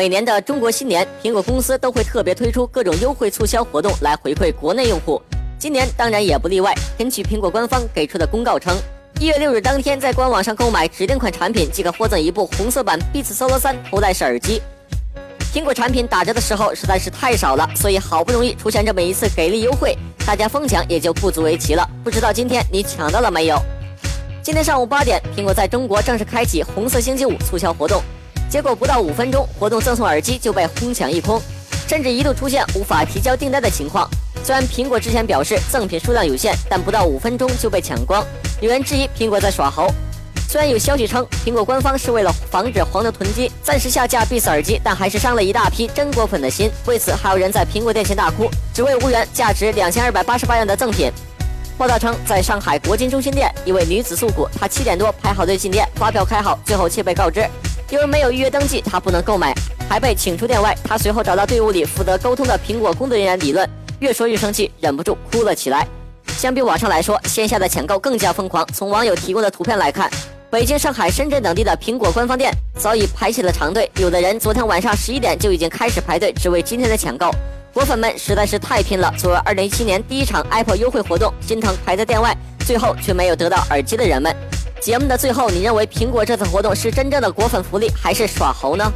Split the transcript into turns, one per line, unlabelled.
每年的中国新年，苹果公司都会特别推出各种优惠促销活动来回馈国内用户。今年当然也不例外。根据苹果官方给出的公告称，一月六日当天在官网上购买指定款产品即可获赠一部红色版 Beats Solo 三头戴式耳机。苹果产品打折的时候实在是太少了，所以好不容易出现这么一次给力优惠，大家疯抢也就不足为奇了。不知道今天你抢到了没有？今天上午八点，苹果在中国正式开启红色星期五促销活动，结果不到五分钟，活动赠送耳机就被哄抢一空，甚至一度出现无法提交订单的情况。虽然苹果之前表示赠品数量有限，但不到五分钟就被抢光，有人质疑苹果在耍猴。虽然有消息称苹果官方是为了防止黄牛囤积，暂时下架 B 级耳机，但还是伤了一大批真果粉的心。为此，还有人在苹果店前大哭，只为无缘价值两千二百八十八元的赠品。报道称，在上海国金中心店，一位女子诉苦，她七点多排好队进店，发票开好，最后却被告知因为没有预约登记，他不能购买，还被请出店外。他随后找到队伍里负责沟通的苹果工作人员理论，越说越生气，忍不住哭了起来。相比网上来说，线下的抢购更加疯狂。从网友提供的图片来看，北京、上海、深圳等地的苹果官方店早已排起了长队，有的人昨天晚上十一点就已经开始排队，只为今天的抢购。果粉们实在是太拼了！作为二零一七年第一场 Apple 优惠活动，心疼排在店外，最后却没有得到耳机的人们。节目的最后，你认为苹果这次活动是真正的果粉福利，还是耍猴呢？